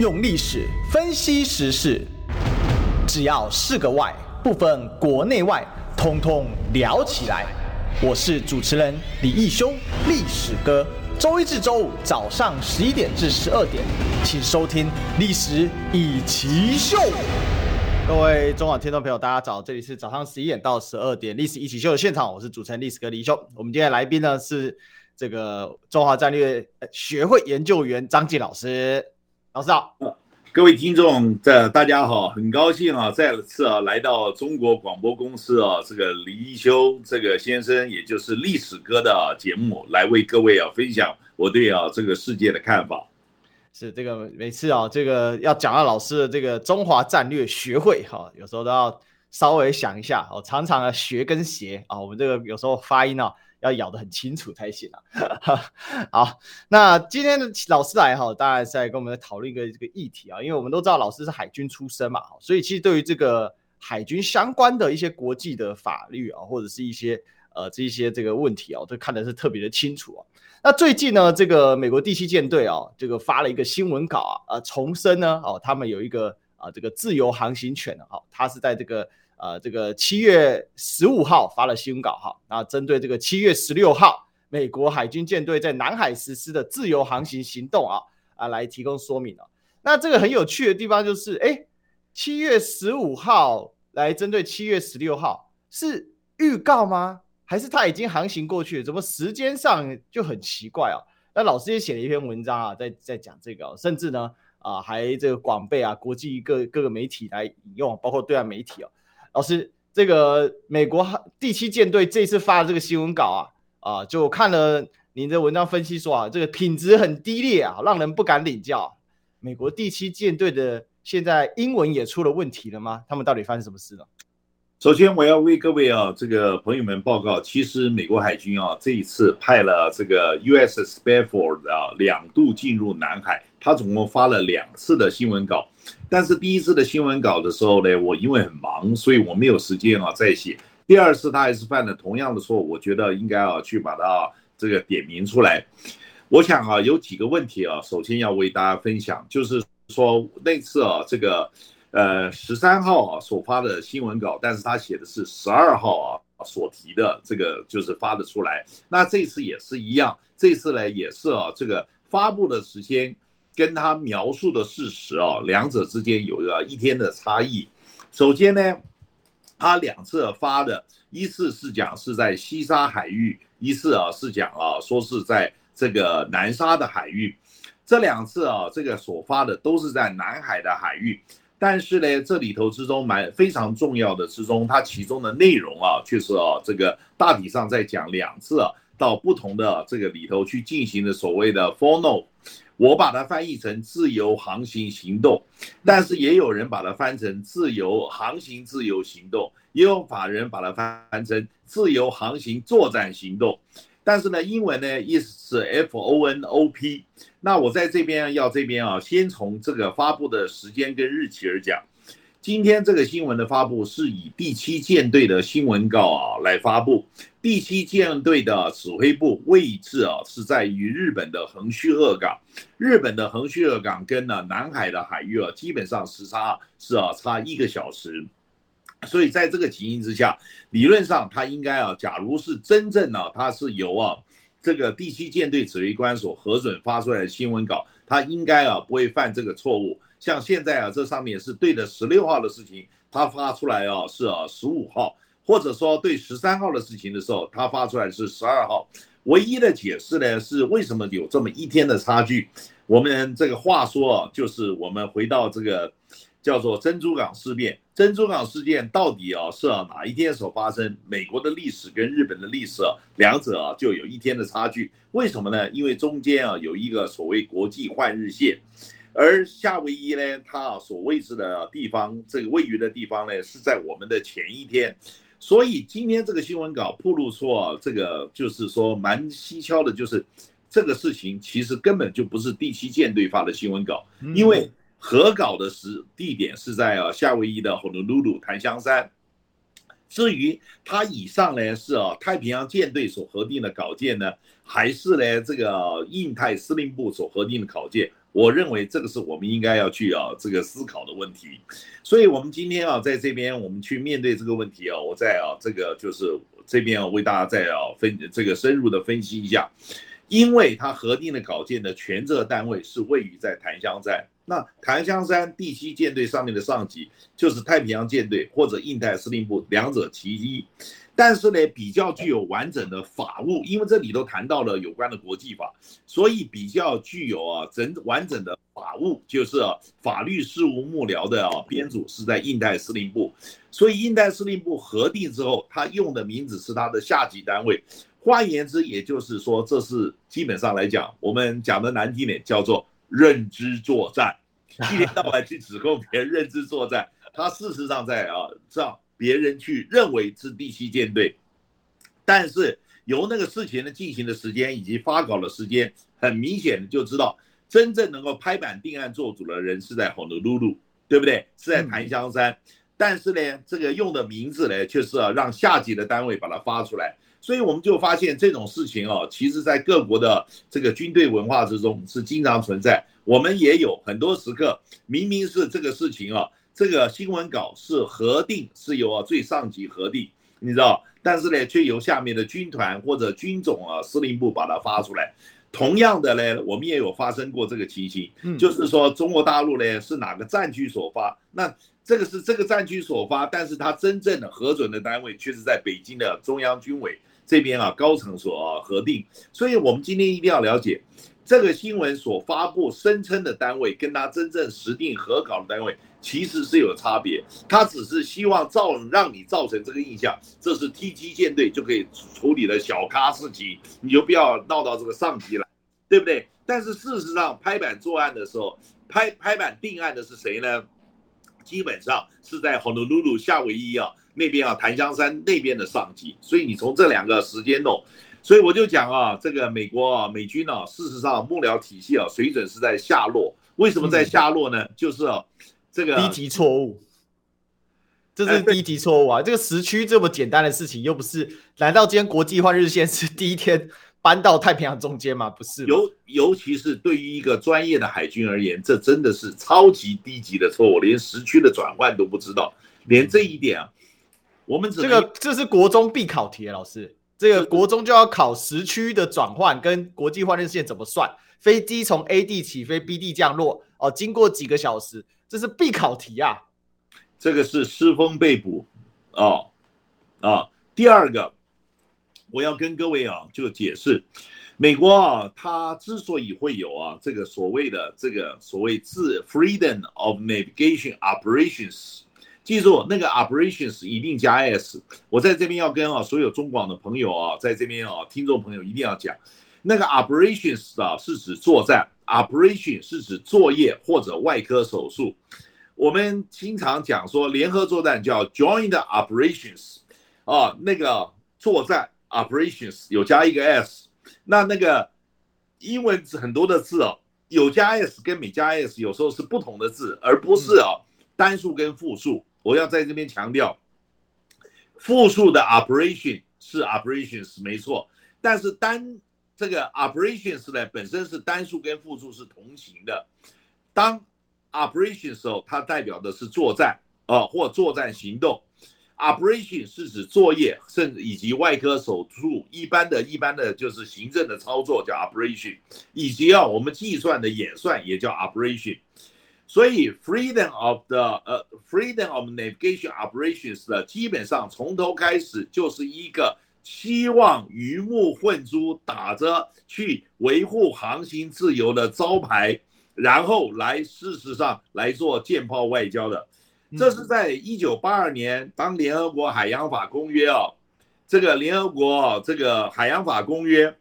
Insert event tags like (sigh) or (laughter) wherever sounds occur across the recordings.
用历史分析时事，只要是个“外”，不分国内外，通通聊起来。我是主持人李义修，历史哥。周一至周五早上十一点至十二点，请收听《历史一起秀》。各位中广听众朋友，大家早！这里是早上十一点到十二点《历史一起秀》的现场，我是主持人历史哥李义修。我们今天的来宾呢是。这个中华战略学会研究员张晋老师，老师好，各位听众，这大家好，很高兴啊，再次啊来到中国广播公司啊，这个李一修这个先生，也就是历史哥的节目，来为各位啊分享我对啊这个世界的看法。是这个每次啊，这个要讲到老师的这个中华战略学会哈，有时候都要稍微想一下哦，常常啊学跟谐啊，我们这个有时候发音啊。要咬得很清楚才行啊！(laughs) 好，那今天的老师来哈，当然是来跟我们讨论一个这个议题啊，因为我们都知道老师是海军出身嘛，所以其实对于这个海军相关的一些国际的法律啊，或者是一些呃这一些这个问题啊，都看的是特别的清楚啊。那最近呢，这个美国第七舰队啊，这个发了一个新闻稿啊，呃，重申呢，哦，他们有一个啊这个自由航行权的哈，它是在这个。呃，这个七月十五号发了新闻稿哈，那针对这个七月十六号美国海军舰队在南海实施的自由航行行动啊啊来提供说明了。那这个很有趣的地方就是，哎，七月十五号来针对七月十六号是预告吗？还是他已经航行过去了？怎么时间上就很奇怪啊？那老师也写了一篇文章啊，在在讲这个，甚至呢啊还这个广被啊国际各各个媒体来引用，包括对岸媒体啊。老师，这个美国第七舰队这次发的这个新闻稿啊，啊，就看了您的文章分析说啊，这个品质很低劣啊，让人不敢领教。美国第七舰队的现在英文也出了问题了吗？他们到底发生什么事了？首先，我要为各位啊，这个朋友们报告，其实美国海军啊，这一次派了这个 USS Bedford 啊，两度进入南海，他总共发了两次的新闻稿。但是第一次的新闻稿的时候呢，我因为很忙，所以我没有时间啊再写。第二次他还是犯了同样的错误，我觉得应该啊去把它这个点名出来。我想啊有几个问题啊，首先要为大家分享，就是说那次啊这个呃十三号啊所发的新闻稿，但是他写的是十二号啊所提的这个就是发的出来。那这次也是一样，这次呢也是啊这个发布的时间。跟他描述的事实啊，两者之间有个一天的差异。首先呢，他两次发的，一次是讲是在西沙海域，一次啊是讲啊说是在这个南沙的海域。这两次啊，这个所发的都是在南海的海域，但是呢，这里头之中蛮非常重要的之中，它其中的内容啊，却是啊这个大体上在讲两次啊到不同的这个里头去进行的所谓的 follow。我把它翻译成自由航行行动，但是也有人把它翻成自由航行自由行动，也有法人把它翻成自由航行作战行动。但是呢，英文呢意思是 F O N O P。那我在这边要这边啊，先从这个发布的时间跟日期而讲。今天这个新闻的发布是以第七舰队的新闻稿啊来发布。第七舰队的指挥部位置啊是在于日本的横须贺港。日本的横须贺港跟呢南海的海域啊基本上时差是啊差一个小时。所以在这个情形之下，理论上他应该啊，假如是真正呢，他是由啊这个第七舰队指挥官所核准发出来的新闻稿，他应该啊不会犯这个错误。像现在啊，这上面是对的十六号的事情，他发出来啊是啊十五号，或者说对十三号的事情的时候，他发出来是十二号。唯一的解释呢是为什么有这么一天的差距？我们这个话说啊，就是我们回到这个叫做珍珠港事变，珍珠港事件到底啊是哪一天所发生？美国的历史跟日本的历史啊，两者啊就有一天的差距。为什么呢？因为中间啊有一个所谓国际换日线。而夏威夷呢，它所位置的地方，这个位于的地方呢，是在我们的前一天，所以今天这个新闻稿透露出啊，这个就是说蛮蹊跷的，就是这个事情其实根本就不是第七舰队发的新闻稿，因为核稿的时地点是在啊夏威夷的 honolulu 鲁鲁檀香山。至于它以上呢是啊太平洋舰队所核定的稿件呢，还是呢这个印太司令部所核定的稿件？我认为这个是我们应该要去啊这个思考的问题。所以，我们今天啊在这边我们去面对这个问题啊，我在啊这个就是这边啊为大家再啊分这个深入的分析一下，因为它核定的稿件的权责单位是位于在檀香山。那檀香山第七舰队上面的上级就是太平洋舰队或者印太司令部，两者其一。但是呢，比较具有完整的法务，因为这里头谈到了有关的国际法，所以比较具有啊整完整的法务，就是啊法律事务幕僚的啊编组是在印太司令部。所以印太司令部核定之后，他用的名字是他的下级单位。换言之，也就是说，这是基本上来讲，我们讲的难听点叫做认知作战。一天到晚去指控别人认知作战，他事实上在啊上别人去认为是第七舰队，但是由那个事情的进行的时间以及发稿的时间，很明显的就知道，真正能够拍板定案做主的人是在 Honolulu，对不对？是在檀香山，但是呢，这个用的名字呢，却是啊让下级的单位把它发出来。所以我们就发现这种事情哦，其实在各国的这个军队文化之中是经常存在。我们也有很多时刻，明明是这个事情啊，这个新闻稿是核定是由啊最上级核定，你知道，但是呢，却由下面的军团或者军种啊司令部把它发出来。同样的呢，我们也有发生过这个情形，就是说中国大陆呢是哪个战区所发，那这个是这个战区所发，但是它真正的核准的单位却是在北京的中央军委。这边啊，高层所啊核定，所以我们今天一定要了解这个新闻所发布声称的单位，跟他真正实定核稿的单位其实是有差别。他只是希望造让你造成这个印象，这是 T 七舰队就可以处理的小咖事情，你就不要闹到这个上级来，对不对？但是事实上，拍板作案的时候，拍拍板定案的是谁呢？基本上是在 Honolulu 夏威夷啊。那边啊，檀香山那边的上级，所以你从这两个时间弄，所以我就讲啊，这个美国啊，美军啊，事实上幕僚体系啊，水准是在下落。为什么在下落呢？嗯、就是啊，这个低级错误，这是低级错误啊！这个时区这么简单的事情，又不是？难道今天国际换日线是第一天搬到太平洋中间吗？不是？尤尤其是对于一个专业的海军而言，这真的是超级低级的错误，连时区的转换都不知道，连这一点啊。我们这个这是国中必考题，老师，这个国中就要考时区的转换跟国际换日线怎么算，飞机从 A 地起飞，B 地降落，哦，经过几个小时，这是必考题啊。这个是师风被捕，哦，啊，第二个，我要跟各位啊就解释，美国啊，它之所以会有啊这个所谓的这个所谓自 Freedom of Navigation Operations。记住那个 operations 一定加 s，我在这边要跟啊所有中广的朋友啊，在这边啊听众朋友一定要讲，那个 operations 啊是指作战，operation 是指作业或者外科手术。我们经常讲说联合作战叫 joint operations，啊那个作战 operations 有加一个 s，那那个英文很多的字哦，有加 s 跟没加 s 有时候是不同的字，而不是啊单数跟复数。我要在这边强调，复数的 operation 是 operations 没错，但是单这个 operations 呢本身是单数跟复数是同行的。当 operation 时候，它代表的是作战啊或作战行动。operation 是指作业，甚至以及外科手术，一般的一般的就是行政的操作叫 operation，以及啊我们计算的演算也叫 operation。所以，freedom of the 呃、uh,，freedom of navigation operations 的基本上从头开始就是一个希望鱼目混珠，打着去维护航行自由的招牌，然后来事实上来做舰炮外交的。这是在一九八二年，当联合国海洋法公约哦，这个联合国这个海洋法公约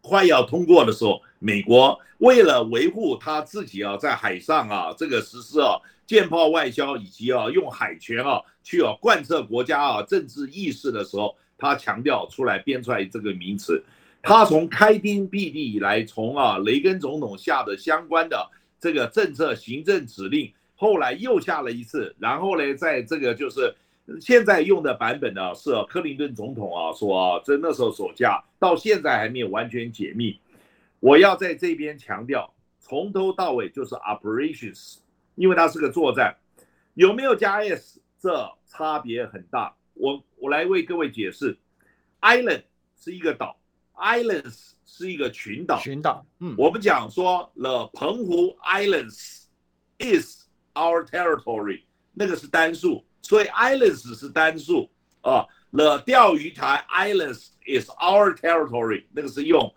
快要通过的时候。美国为了维护他自己啊，在海上啊这个实施啊舰炮外交，以及啊用海权啊去啊贯彻国家啊政治意识的时候，他强调出来编出来这个名词。他从开天辟地以来，从啊雷根总统下的相关的这个政策行政指令，后来又下了一次，然后呢，在这个就是 (laughs) 现在用的版本呢，是克林顿总统啊说啊，在那时候所下，到现在还没有完全解密。我要在这边强调，从头到尾就是 operations，因为它是个作战，有没有加 s 这差别很大。我我来为各位解释，island 是一个岛，islands 是一个群岛。群岛，嗯，我们讲说 the 澎湖 islands is our territory，那个是单数，所以 islands 是单数啊。The 钓鱼台 islands is our territory，那个是用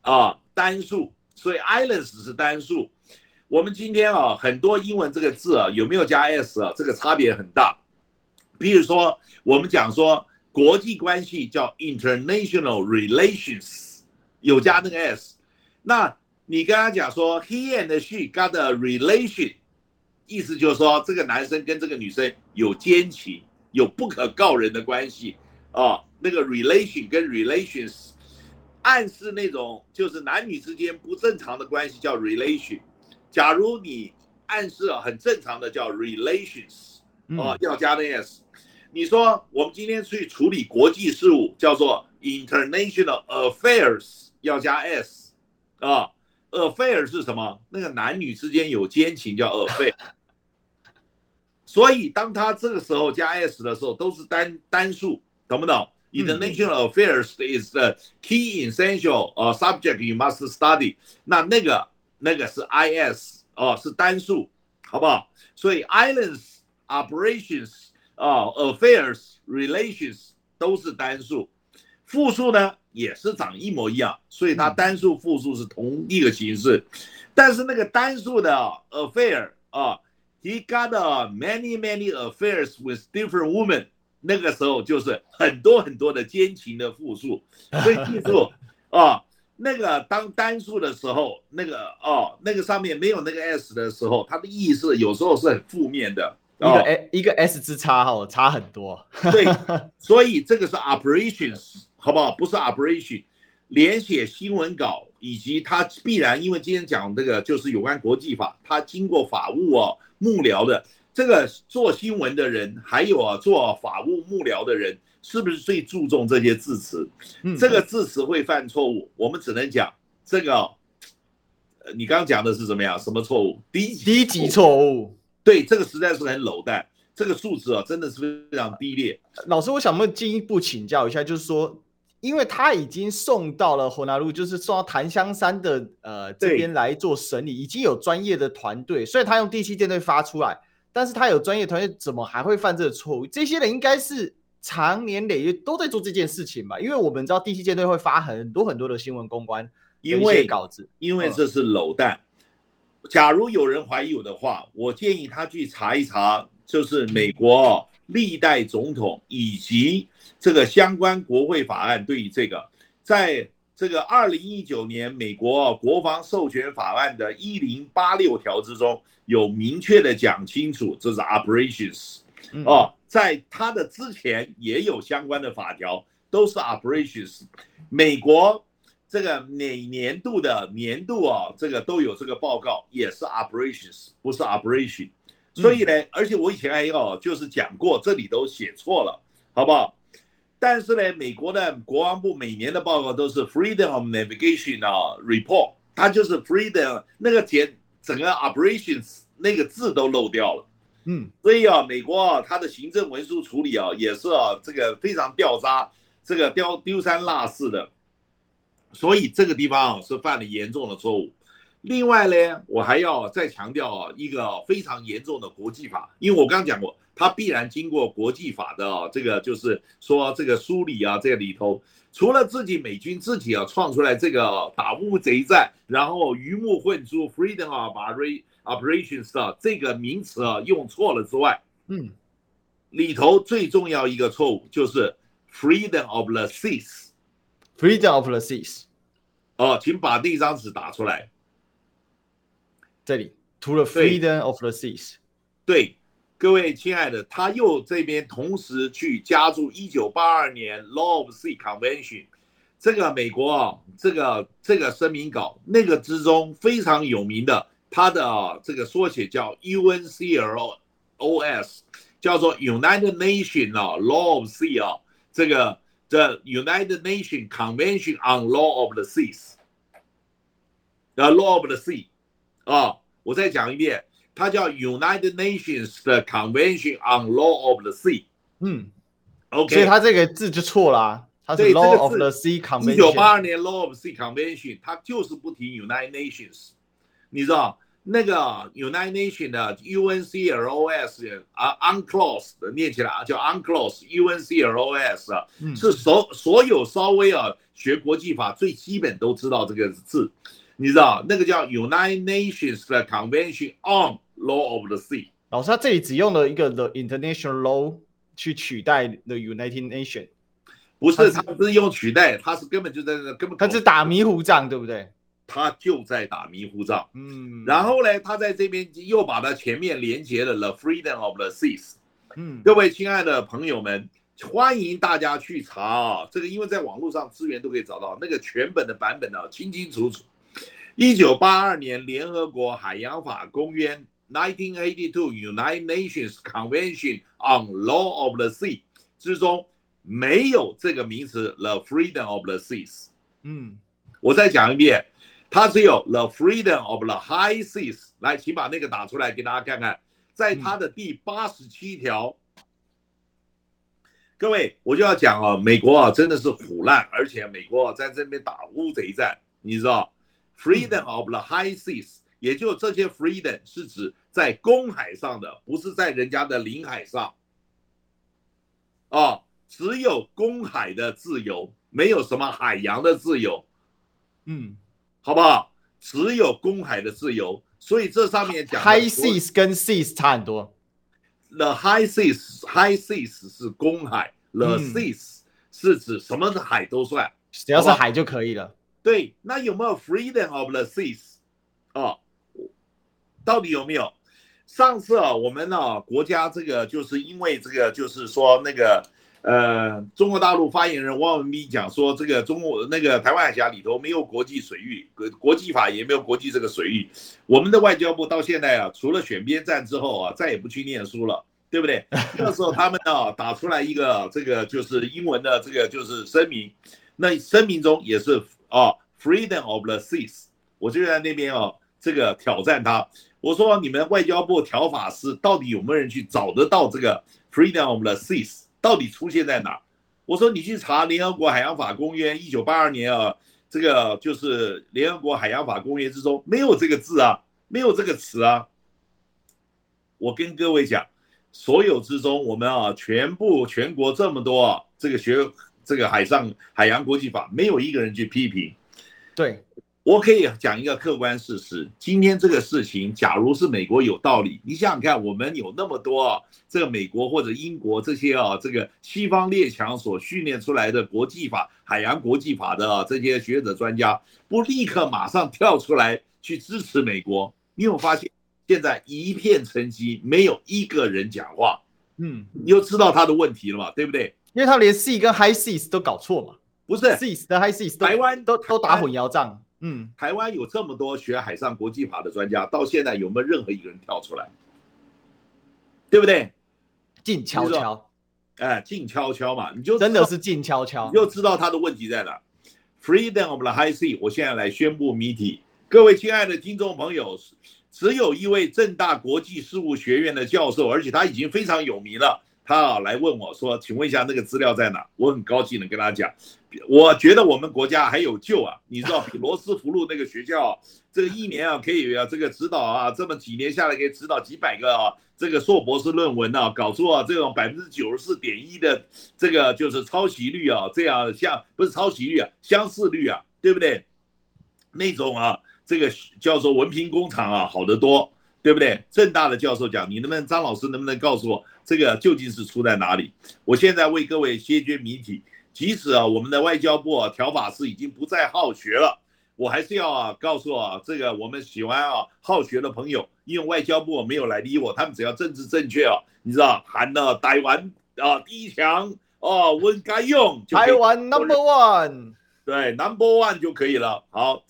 啊单数，所以 islands 是单数。我们今天啊很多英文这个字啊有没有加 s 啊？这个差别很大。比如说我们讲说国际关系叫 international relations，有加那个 s。那你跟他讲说 he and she got a relation，意思就是说这个男生跟这个女生有奸情。有不可告人的关系啊，那个 relation 跟 relations 暗示那种就是男女之间不正常的关系叫 relation。假如你暗示啊很正常的叫 relations 啊，要加那 s。你说我们今天去处理国际事务叫做 international affairs，要加 s 啊。affair 是什么？那个男女之间有奸情叫 affair。所以，当他这个时候加 s 的时候，都是单单数，懂不懂 ？International affairs is the key essential 呃 subject you must study。那那个那个是 is 哦，是单数，好不好？所以 islands operations 啊 affairs relations 都是单数，复数呢也是长一模一样，所以它单数复数是同一个形式。但是那个单数的 affair 啊。He got many many affairs with different women。 那个时候就是很多很多的奸情的复数，(laughs) 所以记住啊，那个当单数的时候，那个哦，那个上面没有那个 s 的时候，它的意思有时候是很负面的，一个 s 一个 s 之差哈，差很多。(laughs) 对，所以这个是 operations，好不好？不是 operation。连写新闻稿，以及他必然因为今天讲这个就是有关国际法，他经过法务哦幕僚的这个做新闻的人，还有啊做法务幕僚的人，是不是最注重这些字词？嗯，这个字词会犯错误，我们只能讲这个。呃，你刚刚讲的是什么呀？什么错误？低低级错误。对，这个实在是很 low 的，这个数值啊真的是非常低劣。老师，我想问进一步请教一下，就是说。因为他已经送到了火拿路，就是送到檀香山的呃这边来做审理，已经有专业的团队。所以他用第七舰队发出来，但是他有专业团队，怎么还会犯这个错误？这些人应该是长年累月都在做这件事情吧？因为我们知道第七舰队会发很多很多的新闻公关，因为稿子，因为这是搂弹。假如有人怀疑我的话，我建议他去查一查，就是美国历代总统以及。这个相关国会法案对于这个，在这个二零一九年美国国防授权法案的一零八六条之中，有明确的讲清楚，这是 operations，哦，在它的之前也有相关的法条，都是 operations。美国这个每年度的年度啊，这个都有这个报告，也是 operations，不是 operation。所以呢，而且我以前还有就是讲过，这里都写错了，好不好？但是呢，美国的国防部每年的报告都是 Freedom of Navigation 啊 report，它就是 Freedom 那个简整个 operations 那个字都漏掉了，嗯，所以啊，美国啊，它的行政文书处理啊，也是啊，这个非常掉渣，这个丢丢三落四的，所以这个地方啊是犯了严重的错误。另外呢，我还要再强调啊，一个非常严重的国际法，因为我刚刚讲过。它必然经过国际法的啊，这个就是说这个梳理啊，这个里头除了自己美军自己啊创出来这个打乌贼战，然后鱼目混珠 freedom of operations 的这个名词啊用错了之外，嗯，里头最重要一个错误就是 freedom of the seas，freedom of the seas，哦，请把那张纸打出来，这里除了 freedom of the seas，对。各位亲爱的，他又这边同时去加注一九八二年 Law of Sea Convention，这个美国啊，这个这个声明稿那个之中非常有名的，它的这个缩写叫 UNCLOS，叫做 United Nations 啊 Law of Sea 啊，这个 The United Nation Convention on Law of the Seas，呃 Law of the Sea。啊，我再讲一遍，它叫 United Nations 的 Convention on Law of the Sea。嗯，OK，所以它这个字就错了啊，它是 Law of the Sea Convention。一九八二年 Law of the Sea Convention，它就是不提 United Nations，你知道？那个 United Nations 的 UNCLOS 啊，UNCLOS 的念起来啊叫 UNCLOS UNCLOS 啊，是所所有稍微啊学国际法最基本都知道这个字，你知道那个叫 United Nations 的 Convention on Law of the Sea。老师他这里只用了一个 The International Law 去取代 The United Nations，不是，他不是用取代，他是根本就在那根本他是打迷糊仗，对不对？他就在打迷糊仗，嗯，然后呢，他在这边又把它前面连接了 The Freedom of the Seas，嗯，各位亲爱的朋友们，欢迎大家去查啊，这个因为在网络上资源都可以找到那个全本的版本呢，清清楚楚。一九八二年联合国海洋法公约 （1982 United Nations Convention on Law of the Sea） 之中没有这个名词 The Freedom of the Seas，嗯，我再讲一遍。它只有 the freedom of the high seas，来，请把那个打出来给大家看看，在它的第八十七条。各位，我就要讲啊，美国啊真的是腐烂，而且美国啊在这边打乌贼战，你知道，freedom of the high seas，也就这些 freedom 是指在公海上的，不是在人家的领海上。啊，只有公海的自由，没有什么海洋的自由。嗯。好不好？只有公海的自由，所以这上面讲 high seas 跟 seas 差很多。The high seas, high seas 是公海，嗯，the seas 是指什么的海都算，只要是海就可以了。对，那有没有 freedom of the seas？哦，到底有没有？上次啊，我们呢，啊，国家这个就是因为这个，就是说那个。呃，中国大陆发言人汪文斌讲说，这个中国那个台湾海峡里头没有国际水域，国国际法也没有国际这个水域。我们的外交部到现在啊，除了选边站之后啊，再也不去念书了，对不对？(laughs) 那时候他们呢打出来一个这个就是英文的这个就是声明，那声明中也是啊，freedom of the seas，我就在那边啊，这个挑战他，我说你们外交部条法司到底有没有人去找得到这个 freedom of the seas？到底出现在哪？我说你去查联合国海洋法公约，一九八二年啊，这个就是联合国海洋法公约之中没有这个字啊，没有这个词啊。我跟各位讲，所有之中，我们啊，全部全国这么多啊，这个学这个海上海洋国际法，没有一个人去批评。对。我可以讲一个客观事实，今天这个事情，假如是美国有道理，你想想看，我们有那么多啊，这个美国或者英国这些啊，这个西方列强所训练出来的国际法、海洋国际法的啊这些学者专家，不立刻马上跳出来去支持美国？你有发现现在一片沉寂，没有一个人讲话。嗯，你又知道他的问题了嘛？对不对？因为他连 sea 跟 high seas 都搞错嘛。不是 seas 的 high seas，台湾都都打混淆账。嗯，台湾有这么多学海上国际法的专家，到现在有没有任何一个人跳出来？对不对？静悄悄，哎，静悄悄嘛，你就真的是静悄悄，你就知道他的问题在哪。Freedom of the high sea，我现在来宣布谜题，各位亲爱的听众朋友，只有一位正大国际事务学院的教授，而且他已经非常有名了。他啊来问我说：“请问一下那个资料在哪？”我很高兴的跟他讲，我觉得我们国家还有救啊！你知道，比罗斯福路那个学校，这个一年啊可以啊这个指导啊这么几年下来可以指导几百个啊这个硕博士论文啊，搞出啊这种百分之九十四点一的这个就是抄袭率啊，这样像不是抄袭率啊，相似率啊，对不对？那种啊这个叫做文凭工厂啊好得多，对不对？正大的教授讲，你能不能张老师能不能告诉我？这个究竟是出在哪里？我现在为各位揭决谜题。即使啊，我们的外交部啊，条法师已经不再好学了，我还是要啊，告诉啊，这个我们喜欢啊好学的朋友，因为外交部没有来理我，他们只要政治正确啊，你知道，喊了台湾啊第一强哦，我该用台湾 number one，对 number one 就可以了。好。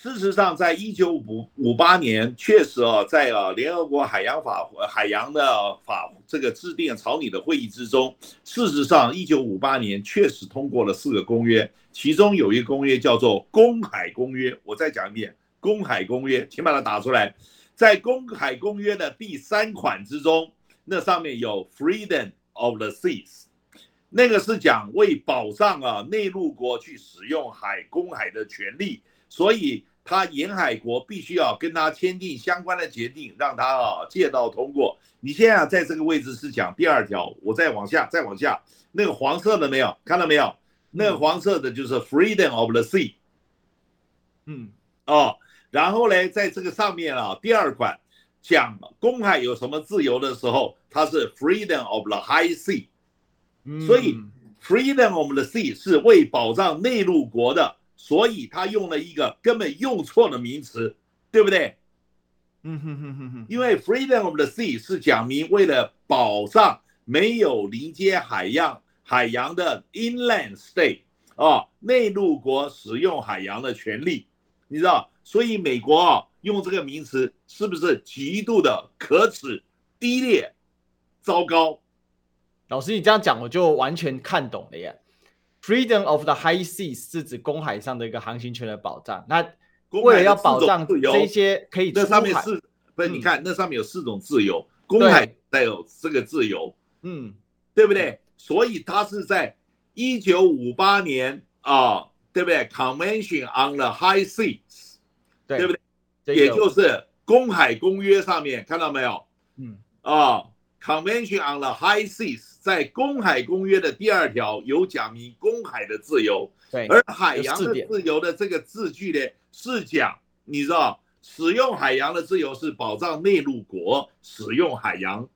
事实上，在一九五五八年，确实啊，在啊联合国海洋法海洋的法这个制定草拟的会议之中，事实上，一九五八年确实通过了四个公约，其中有一个公约叫做《公海公约》。我再讲一遍，《公海公约，请把它打出来。在公海公约的第三款之中，那上面有 Freedom of the Seas，那个是讲为保障啊内陆国去使用海公海的权利，所以他沿海国必须要跟他签订相关的协定，让他啊借道通过。你现在在这个位置是讲第二条，我再往下，再往下，那个黄色的没有看到没有？那个黄色的就是 Freedom of the Sea，嗯，哦，然后呢，在这个上面啊，第二款讲公海有什么自由的时候，它是 Freedom of the High Sea，所以 Freedom of the Sea 是为保障内陆国的，所以他用了一个根本用错的名词，对不对？嗯哼哼哼哼，因为 Freedom of the Sea 是讲明为了保障没有临接海洋。海洋的 inland state 啊，内陆国使用海洋的权利，你知道，所以美国啊用这个名词是不是极度的可耻、低劣、糟糕？老师，你这样讲我就完全看懂了耶。Freedom of the high seas 是指公海上的一个航行权的保障。那为了要保障这些可以出海，那上面是，不是？你看那上面有四种自由，公海带有这个自由，嗯，对不对？所以它是在一九五八年啊，对不对？Convention on the High Seas，对，对不对？也就是公海公约上面看到没有？嗯啊，Convention on the High Seas 在公海公约的第二条有讲明公海的自由，对，而海洋的自由的这个字句呢，是讲你知道，使用海洋的自由是保障内陆国使用海洋，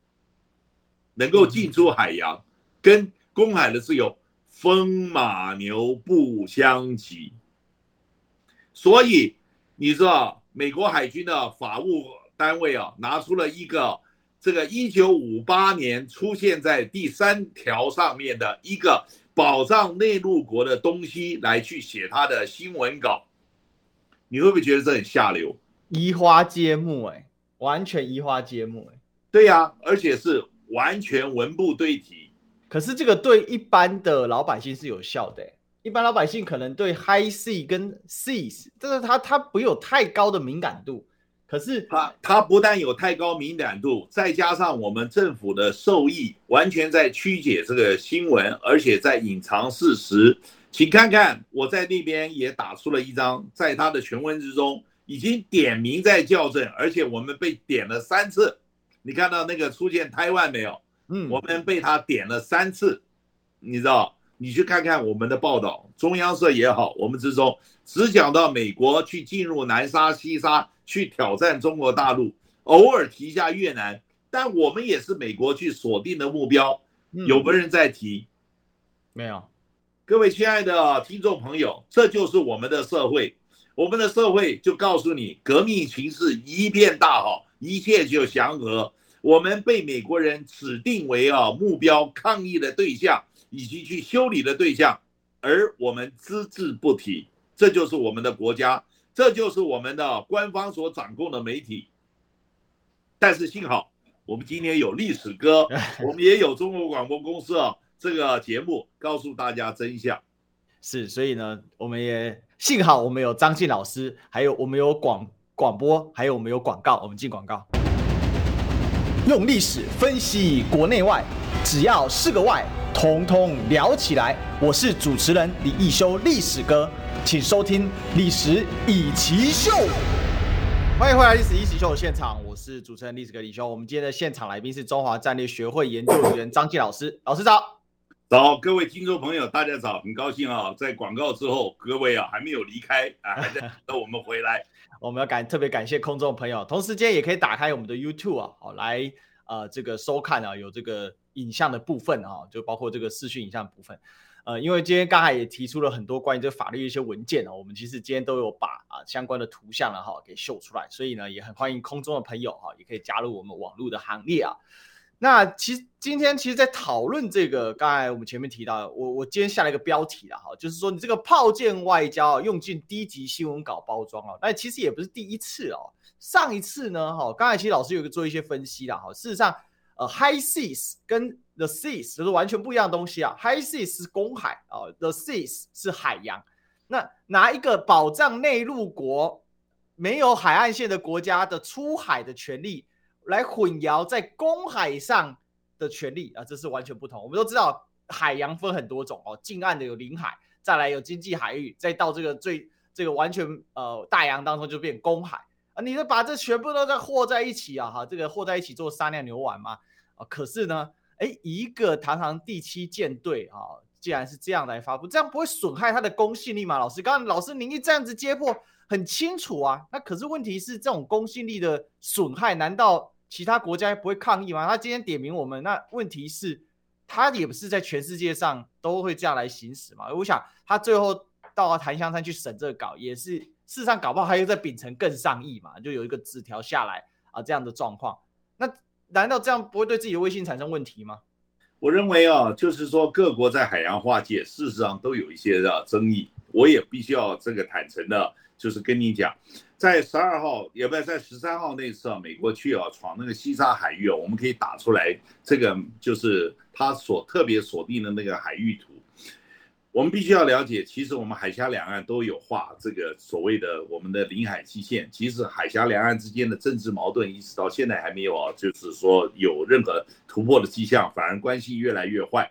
能够进出海洋。嗯跟公海的自由风马牛不相及，所以你知道美国海军的法务单位啊，拿出了一个这个一九五八年出现在第三条上面的一个保障内陆国的东西来去写他的新闻稿，你会不会觉得这很下流？移花接木哎，完全移花接木哎，对呀，而且是完全文不对题。可是这个对一般的老百姓是有效的，一般老百姓可能对 high sea 跟 seas，这个他他不有太高的敏感度。可是他他不但有太高敏感度，再加上我们政府的授意，完全在曲解这个新闻，而且在隐藏事实。请看看我在那边也打出了一张，在他的全文之中已经点名在校正，而且我们被点了三次。你看到那个出现台湾没有？嗯，我们被他点了三次，你知道？你去看看我们的报道，中央社也好，我们之中只讲到美国去进入南沙、西沙去挑战中国大陆，偶尔提一下越南，但我们也是美国去锁定的目标。有没有人在提？没有。各位亲爱的听众朋友，这就是我们的社会，我们的社会就告诉你，革命形势一片大好，一切就祥和。我们被美国人指定为啊目标抗议的对象，以及去修理的对象，而我们只字不提，这就是我们的国家，这就是我们的官方所掌控的媒体。但是幸好，我们今天有历史歌，(laughs) 我们也有中国广播公司啊这个节目，告诉大家真相。是，所以呢，我们也幸好我们有张晋老师，还有我们有广广播，还有我们有广告，我们进广告。用历史分析国内外，只要是个“外”，统统聊起来。我是主持人李易修，历史哥，请收听《历史易起 SHOW》。欢迎回来，《历史易起 SHOW》的现场，我是主持人历史哥李修。我们今天的现场来宾是中华战略学会研究员张继老师，老师早。早，各位听众朋友，大家早，很高兴啊，在广告之后，各位啊还没有离开啊，还在等我们回来。(laughs) 我们要感特别感谢空中朋友，同时间也可以打开我们的 YouTube 啊，好来呃这个收看啊，有这个影像的部分啊，就包括这个视讯影像的部分。呃，因为今天刚才也提出了很多关于这个法律一些文件啊，我们其实今天都有把啊相关的图像了哈给秀出来，所以呢也很欢迎空中的朋友哈，也可以加入我们网络的行列啊。那其实今天其实，在讨论这个，刚才我们前面提到，我我今天下了一个标题了哈，就是说你这个炮舰外交用尽低级新闻稿包装哦，那其实也不是第一次哦。上一次呢，哈，刚才其实老师有个做一些分析了哈，事实上，呃，high seas 跟 the seas 都是完全不一样的东西啊，high seas 是公海啊，the seas 是海洋。那拿一个保障内陆国没有海岸线的国家的出海的权利，来混淆在公海上的权利啊，这是完全不同。我们都知道海洋分很多种哦，近岸的有领海，再来有经济海域，再到这个最这个完全呃大洋当中就变公海啊，你是把这全部都在和在一起啊，哈，这个和在一起做撒尿牛丸嘛啊，可是呢，哎，一个堂堂第七舰队啊。竟然是这样来发布，这样不会损害他的公信力吗？老师，刚刚老师您一这样子揭破很清楚啊。那可是问题是，这种公信力的损害，难道其他国家不会抗议吗？他今天点名我们，那问题是，他也不是在全世界上都会这样来行使嘛？我想他最后到檀香山去审这个稿，也是事实上搞不好还有在秉承更上意嘛，就有一个纸条下来啊这样的状况。难道这样不会对自己的威信产生问题吗？我认为啊，就是说各国在海洋划界事实上都有一些的争议，我也必须要这个坦诚的，就是跟你讲，在十二号也不在十三号那次啊，美国去啊闯那个西沙海域啊，我们可以打出来这个就是他所特别锁定的那个海域图。我们必须要了解，其实我们海峡两岸都有画这个所谓的我们的领海基线。其实海峡两岸之间的政治矛盾一直到现在还没有啊，就是说有任何突破的迹象，反而关系越来越坏。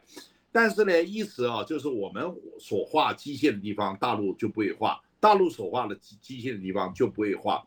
但是呢，意思啊，就是我们所画基线的地方，大陆就不会画；大陆所画的基基线的地方就不会画。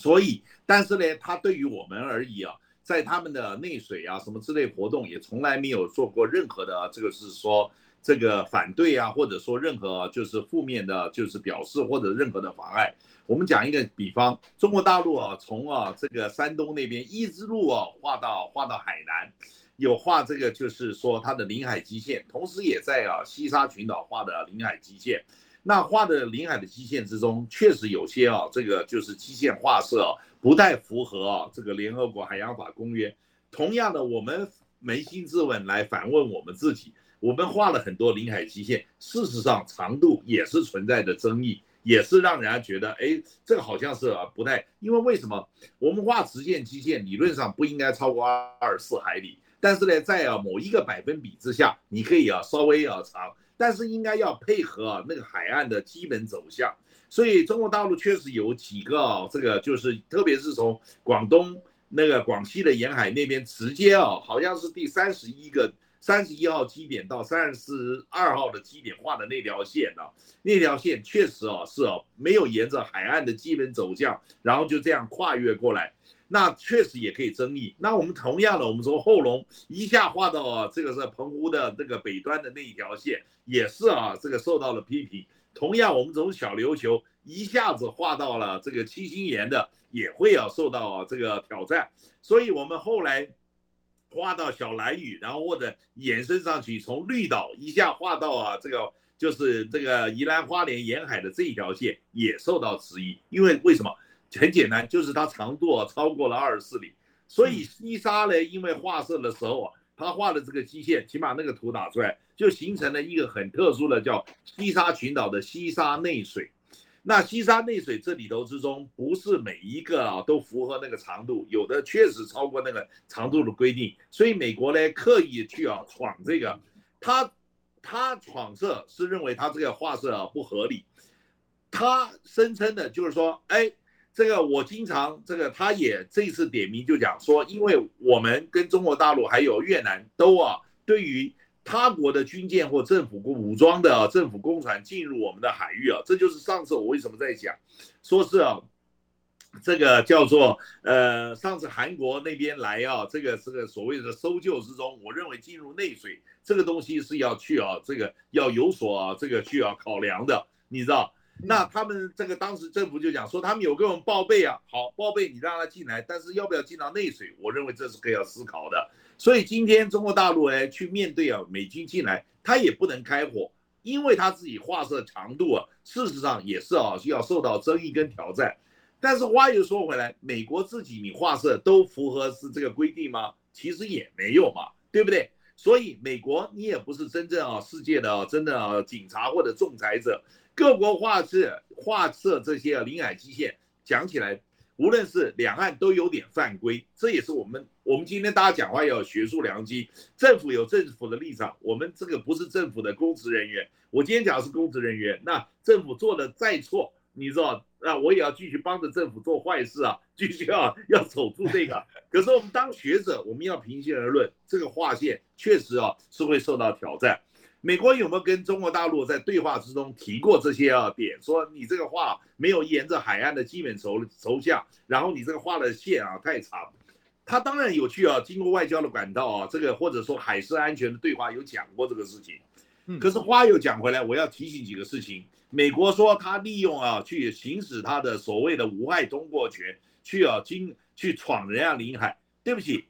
所以，但是呢，它对于我们而言啊，在他们的内水啊什么之类活动，也从来没有做过任何的这个是说。这个反对啊，或者说任何就是负面的，就是表示或者任何的妨碍。我们讲一个比方，中国大陆啊，从啊这个山东那边一直路啊画到画到海南，有画这个就是说它的领海基线，同时也在啊西沙群岛画的领海基线。那画的领海的基线之中，确实有些啊这个就是基线画设啊不太符合啊这个联合国海洋法公约。同样的，我们扪心自问来反问我们自己。我们画了很多领海基线，事实上长度也是存在的争议，也是让人家觉得，哎，这个好像是啊不太，因为为什么我们画直线基线理论上不应该超过二十四海里，但是呢，在啊某一个百分比之下，你可以啊稍微要长，但是应该要配合啊那个海岸的基本走向，所以中国大陆确实有几个啊，这个就是特别是从广东那个广西的沿海那边直接啊，好像是第三十一个。三十一号基点到三十二号的基点画的那条线呢、啊？那条线确实啊是啊，没有沿着海岸的基本走向，然后就这样跨越过来，那确实也可以争议。那我们同样的，我们从后龙一下画到啊，这个是澎湖的这个北端的那一条线，也是啊，这个受到了批评。同样，我们从小琉球一下子画到了这个七星岩的，也会啊受到啊这个挑战。所以我们后来。画到小蓝屿，然后或者延伸上去，从绿岛一下画到啊，这个就是这个宜兰花莲沿海的这一条线也受到质疑，因为为什么？很简单，就是它长度超过了二十四里，所以西沙呢，因为画设的时候啊，他画的这个基线，起码那个图打出来，就形成了一个很特殊的叫西沙群岛的西沙内水。那西沙内水这里头之中，不是每一个啊都符合那个长度，有的确实超过那个长度的规定，所以美国呢刻意去啊闯这个，他他闯设是认为他这个画设啊不合理，他声称的就是说，哎，这个我经常这个他也这次点名就讲说，因为我们跟中国大陆还有越南都啊对于。他国的军舰或政府武装的、啊、政府公船进入我们的海域啊，这就是上次我为什么在讲，说是啊，这个叫做呃，上次韩国那边来啊，这个这个所谓的搜救之中，我认为进入内水这个东西是要去啊，这个要有所啊，这个去要考量的，你知道？那他们这个当时政府就讲说，他们有跟我们报备啊，好报备，你让他进来，但是要不要进到内水，我认为这是可以要思考的。所以今天中国大陆哎去面对啊美军进来，他也不能开火，因为他自己画设长度啊，事实上也是啊需要受到争议跟挑战。但是话又说回来，美国自己你画设都符合是这个规定吗？其实也没有嘛，对不对？所以美国你也不是真正啊世界的啊真的啊警察或者仲裁者，各国画设画设这些啊领海基线，讲起来。无论是两岸都有点犯规，这也是我们我们今天大家讲话要有学术良机，政府有政府的立场，我们这个不是政府的公职人员。我今天讲的是公职人员，那政府做的再错，你知道，那我也要继续帮着政府做坏事啊，继续要要守住这个。可是我们当学者，我们要平心而论，这个划线确实啊是会受到挑战。美国有没有跟中国大陆在对话之中提过这些啊点？说你这个画没有沿着海岸的基本轴轴向，然后你这个画的线啊太长。他当然有去啊，经过外交的管道啊，这个或者说海事安全的对话有讲过这个事情。可是话又讲回来，我要提醒几个事情。美国说他利用啊去行使他的所谓的无害通过权，去啊经去闯人家领海。对不起，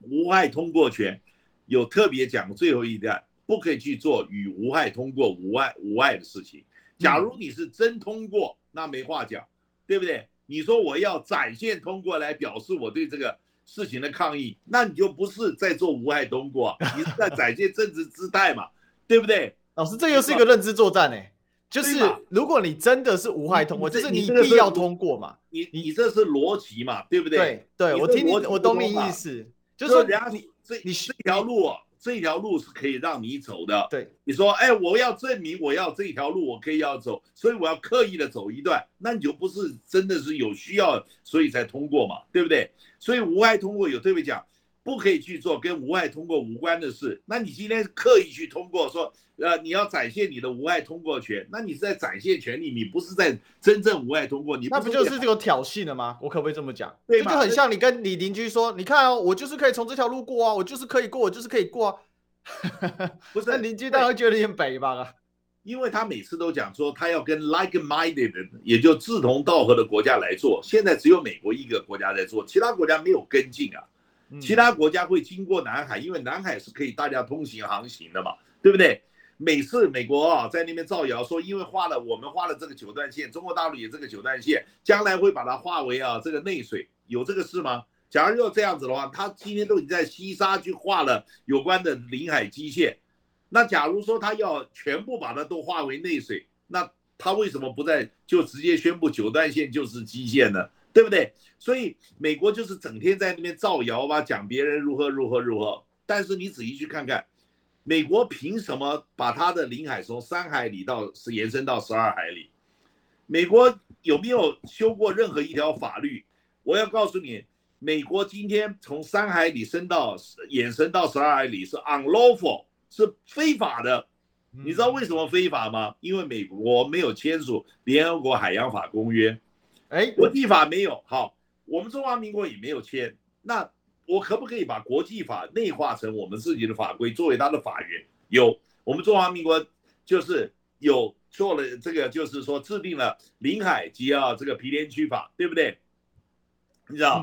无害通过权有特别讲最后一段，不可以去做与无害通过无碍无碍的事情。假如你是真通过，那没话讲，对不对？你说我要展现通过来表示我对这个事情的抗议，那你就不是在做无害通过，(laughs) 你是在展现政治姿态嘛，对不对？老师，这又是一个认知作战呢。就是如果你真的是无害通过，就是你必要通过嘛，你你这是逻辑嘛，对不对？对对，我听你，我懂你意思，就是说，人家你这你这条路。这条路是可以让你走的。对，你说，哎，我要证明我要这条路我可以要走，所以我要刻意的走一段，那你就不是真的是有需要，所以才通过嘛，对不对？所以无害通过有特别讲，不可以去做跟无害通过无关的事。那你今天刻意去通过，说，呃，你要展现你的无害通过权，那你是在展现权利，你不是在真正无害通过。你不那不就是这个挑衅了吗？我可不可以这么讲？对吗？就很像你跟你邻居说，你看哦，我就是可以从这条路过啊，我就是可以过，我就是可以过啊。不是，(laughs) 邻居当然会觉得有点北吧？啊，因为他每次都讲说他要跟 like-minded 的，也就志同道合的国家来做。现在只有美国一个国家在做，其他国家没有跟进啊。其他国家会经过南海，因为南海是可以大家通行航行的嘛，对不对？每次美国啊在那边造谣说，因为画了我们画了这个九段线，中国大陆也这个九段线，将来会把它划为啊这个内水，有这个事吗？假如要这样子的话，他今天都已经在西沙去画了有关的领海基线，那假如说他要全部把它都划为内水，那他为什么不在就直接宣布九段线就是基线呢？对不对？所以美国就是整天在那边造谣吧，讲别人如何如何如何。但是你仔细去看看，美国凭什么把它的领海从三海里到是延伸到十二海里？美国有没有修过任何一条法律？我要告诉你。美国今天从三海里伸到延伸到十二海里是 unlawful，是非法的。你知道为什么非法吗？因为美国没有签署联合国海洋法公约，哎，国际法没有。好，我们中华民国也没有签。那我可不可以把国际法内化成我们自己的法规，作为它的法源？有，我们中华民国就是有做了这个，就是说制定了领海及啊这个毗连区法，对不对？你知道，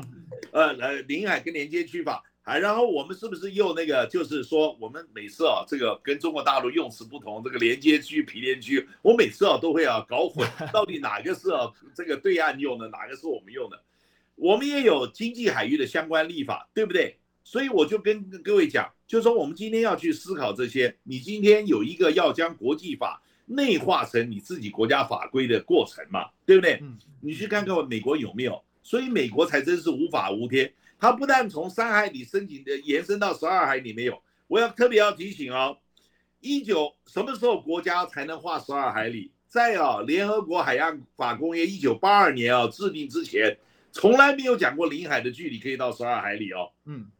呃呃，领海跟连接区法，还然后我们是不是又那个，就是说我们每次啊，这个跟中国大陆用词不同，这个连接区、毗连区，(laughs) 我每次啊都会啊搞混，(laughs) 到底哪个是啊这个对岸用的，哪个是我们用的？我们也有经济海域的相关立法，对不对？所以我就跟各位讲，就是说我们今天要去思考这些，你今天有一个要将国际法内化成你自己国家法规的过程嘛，对不对？你去看看美国有没有？所以美国才真是无法无天，它不但从三海里申请的延伸到十二海里没有，我要特别要提醒哦，一九什么时候国家才能划十二海里？在啊联合国海洋法公约一九八二年啊制定之前，从来没有讲过领海的距离可以到十二海里哦。嗯，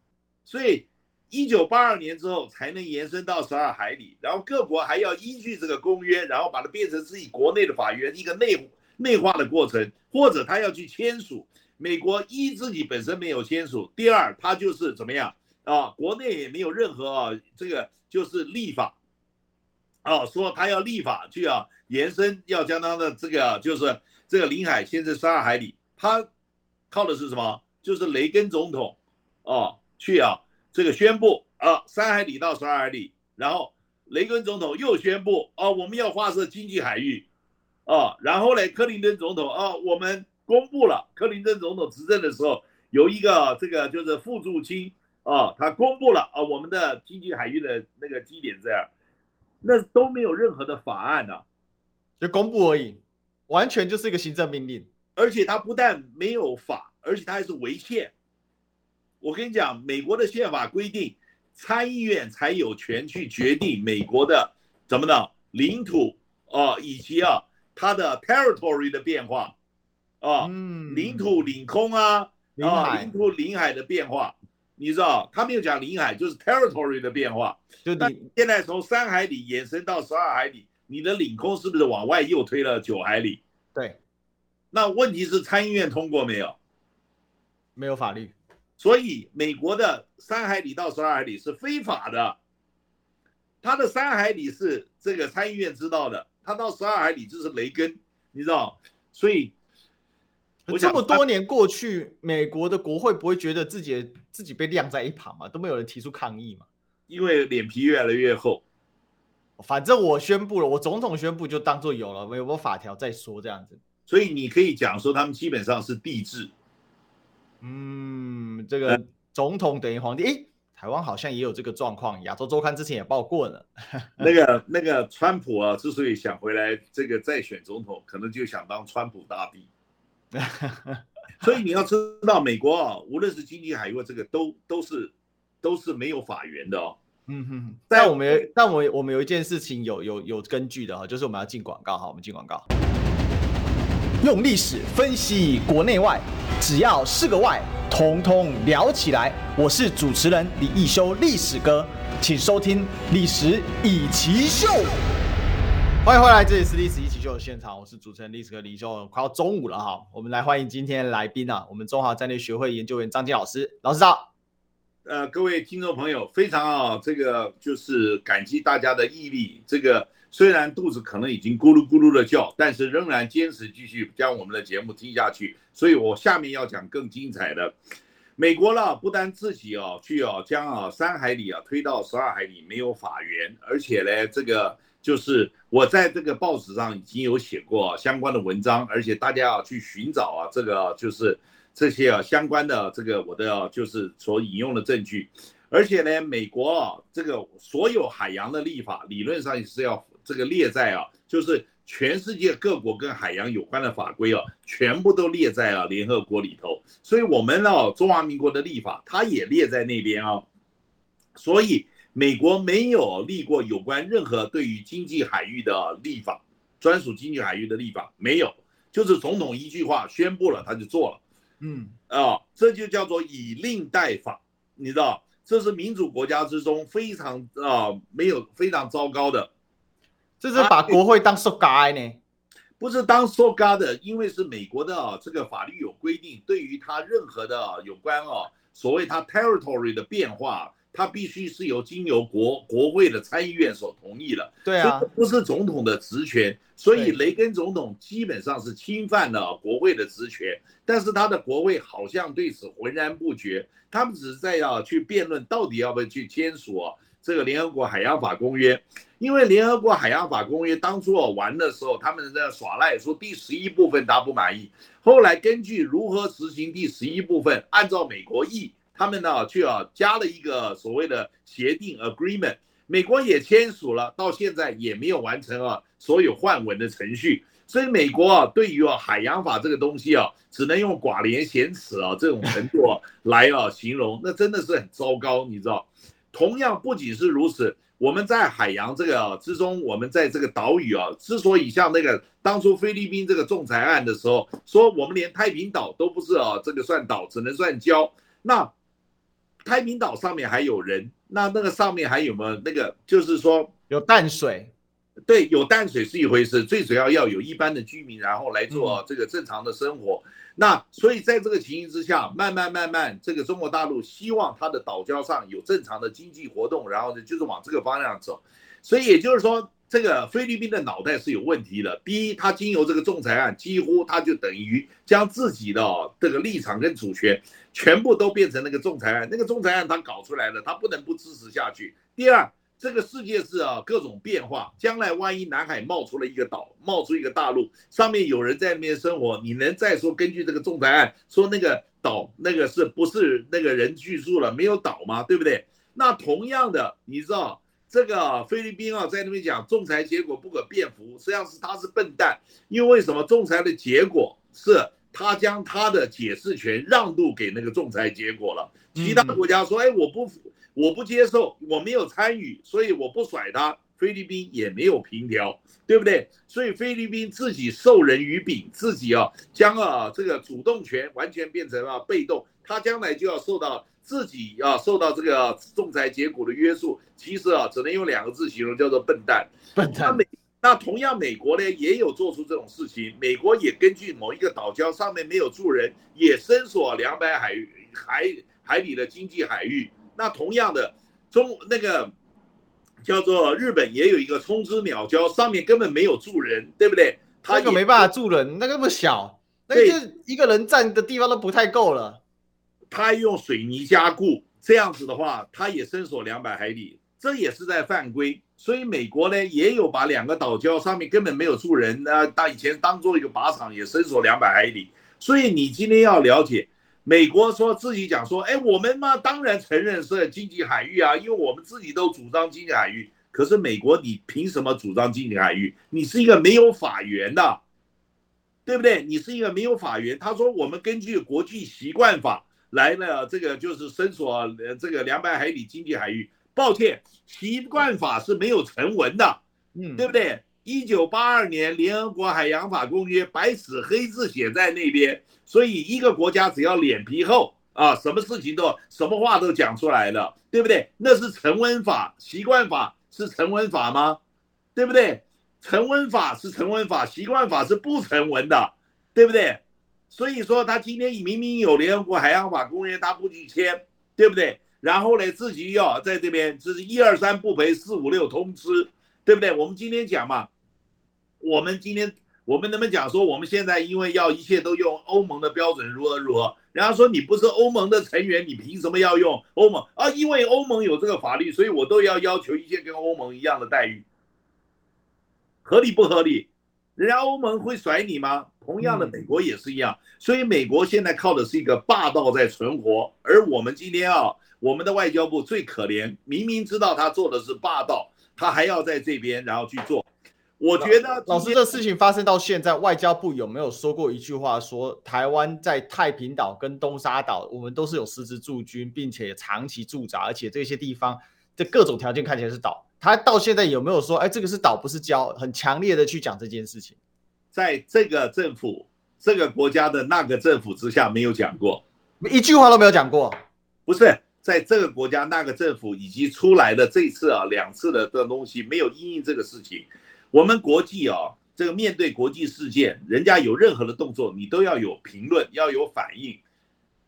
所以一九八二年之后才能延伸到十二海里，然后各国还要依据这个公约，然后把它变成自己国内的法源，一个内内化的过程，或者他要去签署。美国一自己本身没有签署，第二他就是怎么样啊？国内也没有任何啊，这个就是立法，啊，说他要立法去啊延伸，要将他的这个就是这个领海限制十二海里，他靠的是什么？就是雷根总统啊去啊这个宣布啊三海里到十二海里，然后雷根总统又宣布啊我们要划设经济海域，啊，然后呢克林顿总统啊我们。公布了，克林顿总统执政的时候，有一个这个就是傅助清啊，他公布了啊，我们的经济海域的那个基点这样，那都没有任何的法案呢、啊，就公布而已，完全就是一个行政命令，而且他不但没有法，而且他还是违宪。我跟你讲，美国的宪法规定，参议院才有权去决定美国的怎么的领土啊，以及啊。它的 territory 的变化啊，嗯、领土领空啊，啊、领土领海的变化，你知道他没有讲领海，就是 territory 的变化。就你现在从三海里延伸到十二海里，你的领空是不是往外又推了九海里？对。那问题是参议院通过没有？没有法律。所以美国的三海里到十二海里是非法的，他的三海里是这个参议院知道的，他到十二海里就是雷根，你知道？所以，我这么多年过去，美国的国会不会觉得自己自己被晾在一旁嘛？都没有人提出抗议嘛？因为脸皮越来越厚。反正我宣布了，我总统宣布就当做有了，有没有法条再说这样子。所以你可以讲说，他们基本上是帝制。嗯，这个总统等于皇帝，诶，台湾好像也有这个状况。亚洲周刊之前也报过了。(laughs) 那个那个川普啊，之所以想回来这个再选总统，可能就想当川普大帝。(laughs) 所以你要知道，美国啊，无论是经济海域这个，都都是都是没有法源的哦。嗯哼。但我们有，但我我们有一件事情有有有根据的哈，就是我们要进广告哈，我们进广告。用历史分析国内外。只要是个“外”，统统聊起来。我是主持人李易修，历史哥，请收听《历史以奇秀》。欢迎回来，这里是《历史一起秀》的现场，我是主持人历史哥李秀。快要中午了哈，我们来欢迎今天来宾啊，我们中华战略学会研究员张健老师，老师好。呃，各位听众朋友，非常啊，这个就是感激大家的毅力，这个。虽然肚子可能已经咕噜咕噜的叫，但是仍然坚持继续将我们的节目听下去。所以我下面要讲更精彩的。美国了，不但自己啊去啊将啊三海里啊推到十二海里没有法源，而且呢，这个就是我在这个报纸上已经有写过相关的文章，而且大家要去寻找啊这个就是这些啊相关的这个我的就是所引用的证据，而且呢，美国啊这个所有海洋的立法理论上是要。这个列在啊，就是全世界各国跟海洋有关的法规啊，全部都列在啊联合国里头。所以，我们呢，中华民国的立法，它也列在那边啊。所以，美国没有立过有关任何对于经济海域的立法，专属经济海域的立法没有，就是总统一句话宣布了，他就做了。嗯啊，这就叫做以令代法，你知道，这是民主国家之中非常啊没有非常糟糕的。这是把国会当塑胶呢？不是当塑胶的，因为是美国的啊，这个法律有规定，对于他任何的有关啊，所谓他 territory 的变化，它必须是由经由国国会的参议院所同意的。对啊，不是总统的职权，所以雷根总统基本上是侵犯了国会的职权，但是他的国会好像对此浑然不觉，他们只是在要去辩论到底要不要去签署啊。这个联合国海洋法公约，因为联合国海洋法公约当初我玩的时候，他们在耍赖，说第十一部分他不满意。后来根据如何执行第十一部分，按照美国意，他们呢去啊加了一个所谓的协定 agreement，美国也签署了，到现在也没有完成啊所有换文的程序。所以美国啊对于啊海洋法这个东西啊，只能用寡廉鲜耻啊这种程度啊来啊形容，(laughs) 那真的是很糟糕，你知道。同样不仅是如此，我们在海洋这个之中，我们在这个岛屿啊，之所以像那个当初菲律宾这个仲裁案的时候，说我们连太平岛都不是啊，这个算岛，只能算礁。那太平岛上面还有人，那那个上面还有没有那个？就是说有淡水，对，有淡水是一回事，最主要要有一般的居民，然后来做这个正常的生活。嗯那所以在这个情形之下，慢慢慢慢，这个中国大陆希望它的岛礁上有正常的经济活动，然后呢就是往这个方向走。所以也就是说，这个菲律宾的脑袋是有问题的。第一，它经由这个仲裁案，几乎它就等于将自己的这个立场跟主权全部都变成那个仲裁案。那个仲裁案他搞出来了，他不能不支持下去。第二。这个世界是啊，各种变化。将来万一南海冒出了一个岛，冒出一个大陆，上面有人在那边生活，你能再说根据这个仲裁案说那个岛那个是不是那个人居住了，没有岛吗？对不对？那同样的，你知道这个菲律宾啊，在那边讲仲裁结果不可辩服，实际上是他是笨蛋，因为什么仲裁的结果是他将他的解释权让渡给那个仲裁结果了，其他国家说，哎，我不服。我不接受，我没有参与，所以我不甩他。菲律宾也没有平调，对不对？所以菲律宾自己授人于柄，自己啊将啊这个主动权完全变成了被动，他将来就要受到自己啊受到这个仲裁结果的约束。其实啊，只能用两个字形容，叫做笨蛋。笨蛋。那同样，美国呢也有做出这种事情。美国也根据某一个岛礁上面没有住人，也伸索两百海海海里的经济海域。那同样的，中那个叫做日本也有一个冲之鸟礁，上面根本没有住人，对不对？他那个没办法住人，那个那么小，那个一个人站的地方都不太够了。他用水泥加固，这样子的话，他也伸索两百海里，这也是在犯规。所以美国呢也有把两个岛礁上面根本没有住人，那当以前当做一个靶场，也伸索两百海里。所以你今天要了解，美国说自己讲说，哎，我们嘛当然承认是经济海域啊，因为我们自己都主张经济海域。可是美国你凭什么主张经济海域？你是一个没有法源的，对不对？你是一个没有法源。他说我们根据国际习惯法来了，这个就是伸索这个两百海里经济海域。抱歉，习惯法是没有成文的，嗯，对不对？一九八二年联合国海洋法公约白纸黑字写在那边，所以一个国家只要脸皮厚啊，什么事情都什么话都讲出来了，对不对？那是成文法，习惯法是成文法吗？对不对？成文法是成文法，习惯法是不成文的，对不对？所以说他今天明明有联合国海洋法公约，他不去签，对不对？然后呢，自己要在这边，这是一二三不赔，四五六通吃，对不对？我们今天讲嘛，我们今天我们能不能讲说，我们现在因为要一切都用欧盟的标准如何如何？人家说你不是欧盟的成员，你凭什么要用欧盟啊？因为欧盟有这个法律，所以我都要要求一切跟欧盟一样的待遇，合理不合理？人家欧盟会甩你吗？同样的，美国也是一样。所以美国现在靠的是一个霸道在存活，而我们今天啊。我们的外交部最可怜，明明知道他做的是霸道，他还要在这边然后去做。我觉得老师，这事情发生到现在，外交部有没有说过一句话说，说台湾在太平岛跟东沙岛，我们都是有实质驻军，并且长期驻扎，而且这些地方的各种条件看起来是岛。他到现在有没有说，哎，这个是岛不是礁？很强烈的去讲这件事情。在这个政府、这个国家的那个政府之下，没有讲过，一句话都没有讲过，不是。在这个国家，那个政府以及出来的这次啊两次的这东西没有因应这个事情，我们国际啊这个面对国际事件，人家有任何的动作，你都要有评论，要有反应，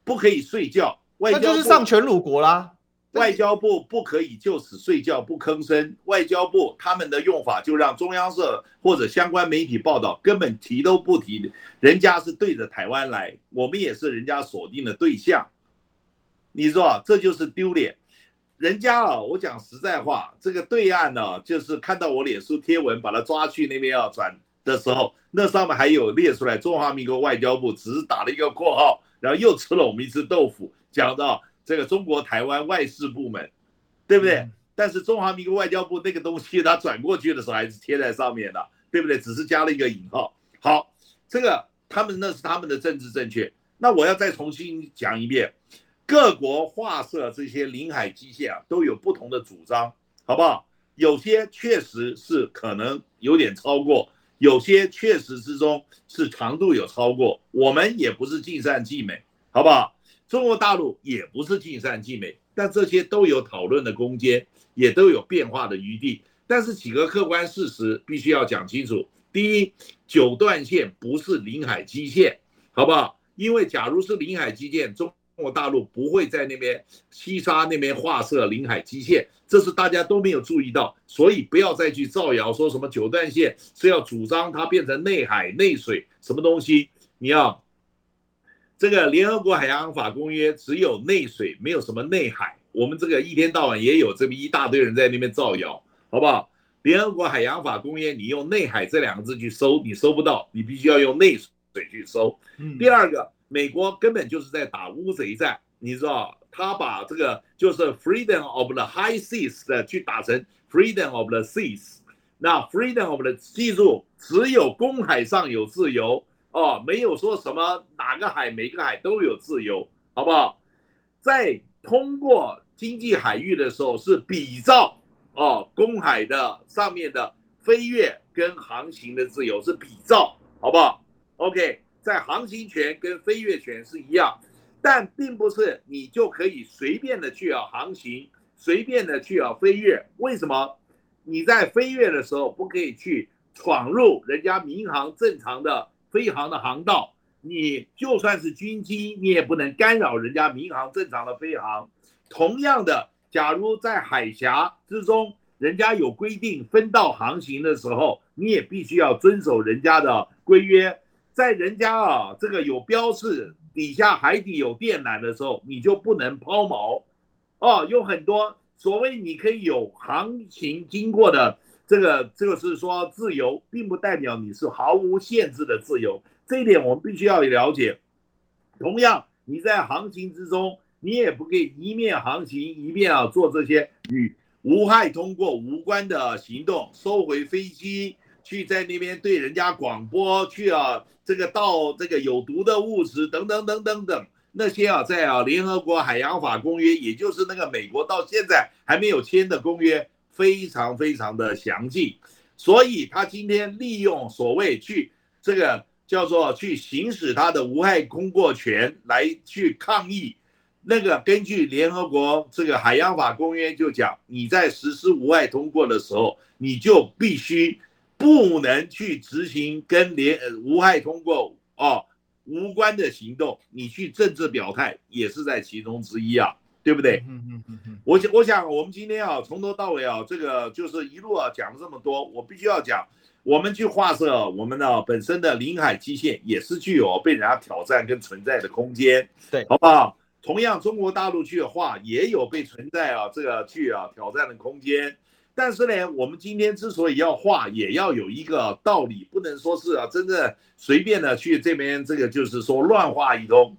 不可以睡觉。外交部就是丧权辱国啦。外交部不可以就此睡觉不吭声。外交部他们的用法就让中央社或者相关媒体报道根本提都不提，人家是对着台湾来，我们也是人家锁定的对象。你说啊，这就是丢脸，人家啊，我讲实在话，这个对岸呢，就是看到我脸书贴文，把他抓去那边要转的时候，那上面还有列出来，中华民国外交部只是打了一个括号，然后又吃了我们一次豆腐，讲到这个中国台湾外事部门，对不对？但是中华民国外交部那个东西，他转过去的时候还是贴在上面的，对不对？只是加了一个引号。好，这个他们那是他们的政治正确，那我要再重新讲一遍。各国划设这些领海基线啊，都有不同的主张，好不好？有些确实是可能有点超过，有些确实之中是长度有超过。我们也不是尽善尽美，好不好？中国大陆也不是尽善尽美，但这些都有讨论的空间，也都有变化的余地。但是几个客观事实必须要讲清楚：第一，九段线不是领海基线，好不好？因为假如是领海基线，中中国大陆不会在那边西沙那边划设领海基线，这是大家都没有注意到，所以不要再去造谣说什么九段线是要主张它变成内海内水什么东西。你要这个联合国海洋法公约只有内水，没有什么内海。我们这个一天到晚也有这么一大堆人在那边造谣，好不好？联合国海洋法公约，你用内海这两个字去搜，你搜不到，你必须要用内水去搜。第二个。美国根本就是在打乌贼战，你知道，他把这个就是 freedom of the high seas 的去打成 freedom of the seas。那 freedom of the 记住，只有公海上有自由哦，没有说什么哪个海每个海都有自由，好不好？在通过经济海域的时候是比照哦，公海的上面的飞越跟航行的自由是比照，好不好？OK，在航行权跟飞跃权是一样，但并不是你就可以随便的去啊航行，随便的去啊飞跃。为什么？你在飞跃的时候不可以去闯入人家民航正常的飞航的航道，你就算是军机，你也不能干扰人家民航正常的飞航。同样的。假如在海峡之中，人家有规定分道航行的时候，你也必须要遵守人家的规约。在人家啊这个有标示底下海底有电缆的时候，你就不能抛锚。哦，有很多所谓你可以有航行经过的这个，这个是说自由，并不代表你是毫无限制的自由。这一点我们必须要了解。同样，你在航行之中。你也不可以一面航行一面啊做这些与无害通过无关的行动，收回飞机去在那边对人家广播去啊，这个倒这个有毒的物质等等等等等那些啊，在啊联合国海洋法公约，也就是那个美国到现在还没有签的公约，非常非常的详尽，所以他今天利用所谓去这个叫做去行使他的无害通过权来去抗议。那个根据联合国这个海洋法公约就讲，你在实施无害通过的时候，你就必须不能去执行跟联无害通过哦无关的行动，你去政治表态也是在其中之一啊，对不对？嗯嗯嗯嗯。我想我想我们今天啊从头到尾啊这个就是一路啊讲了这么多，我必须要讲，我们去划设我们的本身的领海基线也是具有被人家挑战跟存在的空间，对，好不好？同样，中国大陆去画也有被存在啊，这个去啊挑战的空间。但是呢，我们今天之所以要画，也要有一个道理，不能说是啊，真的随便的去这边这个就是说乱画一通。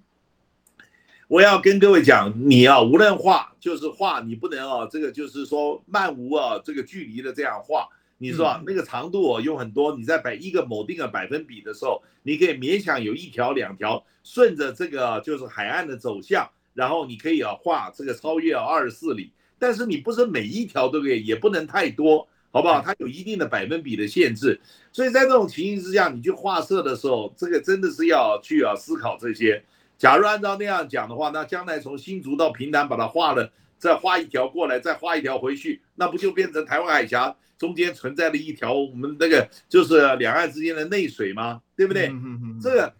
我要跟各位讲，你啊，无论画就是画，你不能啊，这个就是说漫无啊这个距离的这样画。你说啊，那个长度有很多，你在百一个某定的百分比的时候，你可以勉强有一条两条顺着这个就是海岸的走向，然后你可以啊画这个超越二十四里，但是你不是每一条都可以，也不能太多，好不好？它有一定的百分比的限制，所以在这种情形之下，你去画设的时候，这个真的是要去啊思考这些。假如按照那样讲的话，那将来从新竹到平潭把它画了，再画一条过来，再画一条回去，那不就变成台湾海峡？中间存在了一条我们那个就是两岸之间的内水吗？对不对？这个，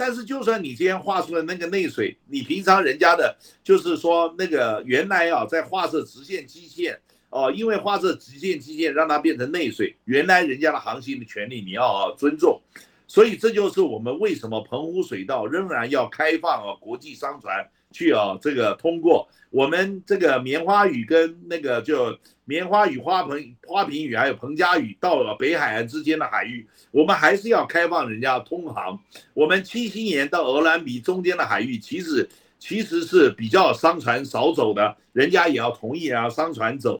但是就算你今天画出了那个内水，你平常人家的，就是说那个原来啊，在画设直线基线哦，因为画设直线基线让它变成内水，原来人家的航行的权利你要尊重，所以这就是我们为什么澎湖水道仍然要开放啊，国际商船去啊这个通过。我们这个棉花屿跟那个就棉花屿、花盆花瓶屿还有彭佳屿到了北海岸之间的海域，我们还是要开放人家通航。我们七星岩到鹅兰鼻中间的海域，其实其实是比较商船少走的，人家也要同意啊，商船走。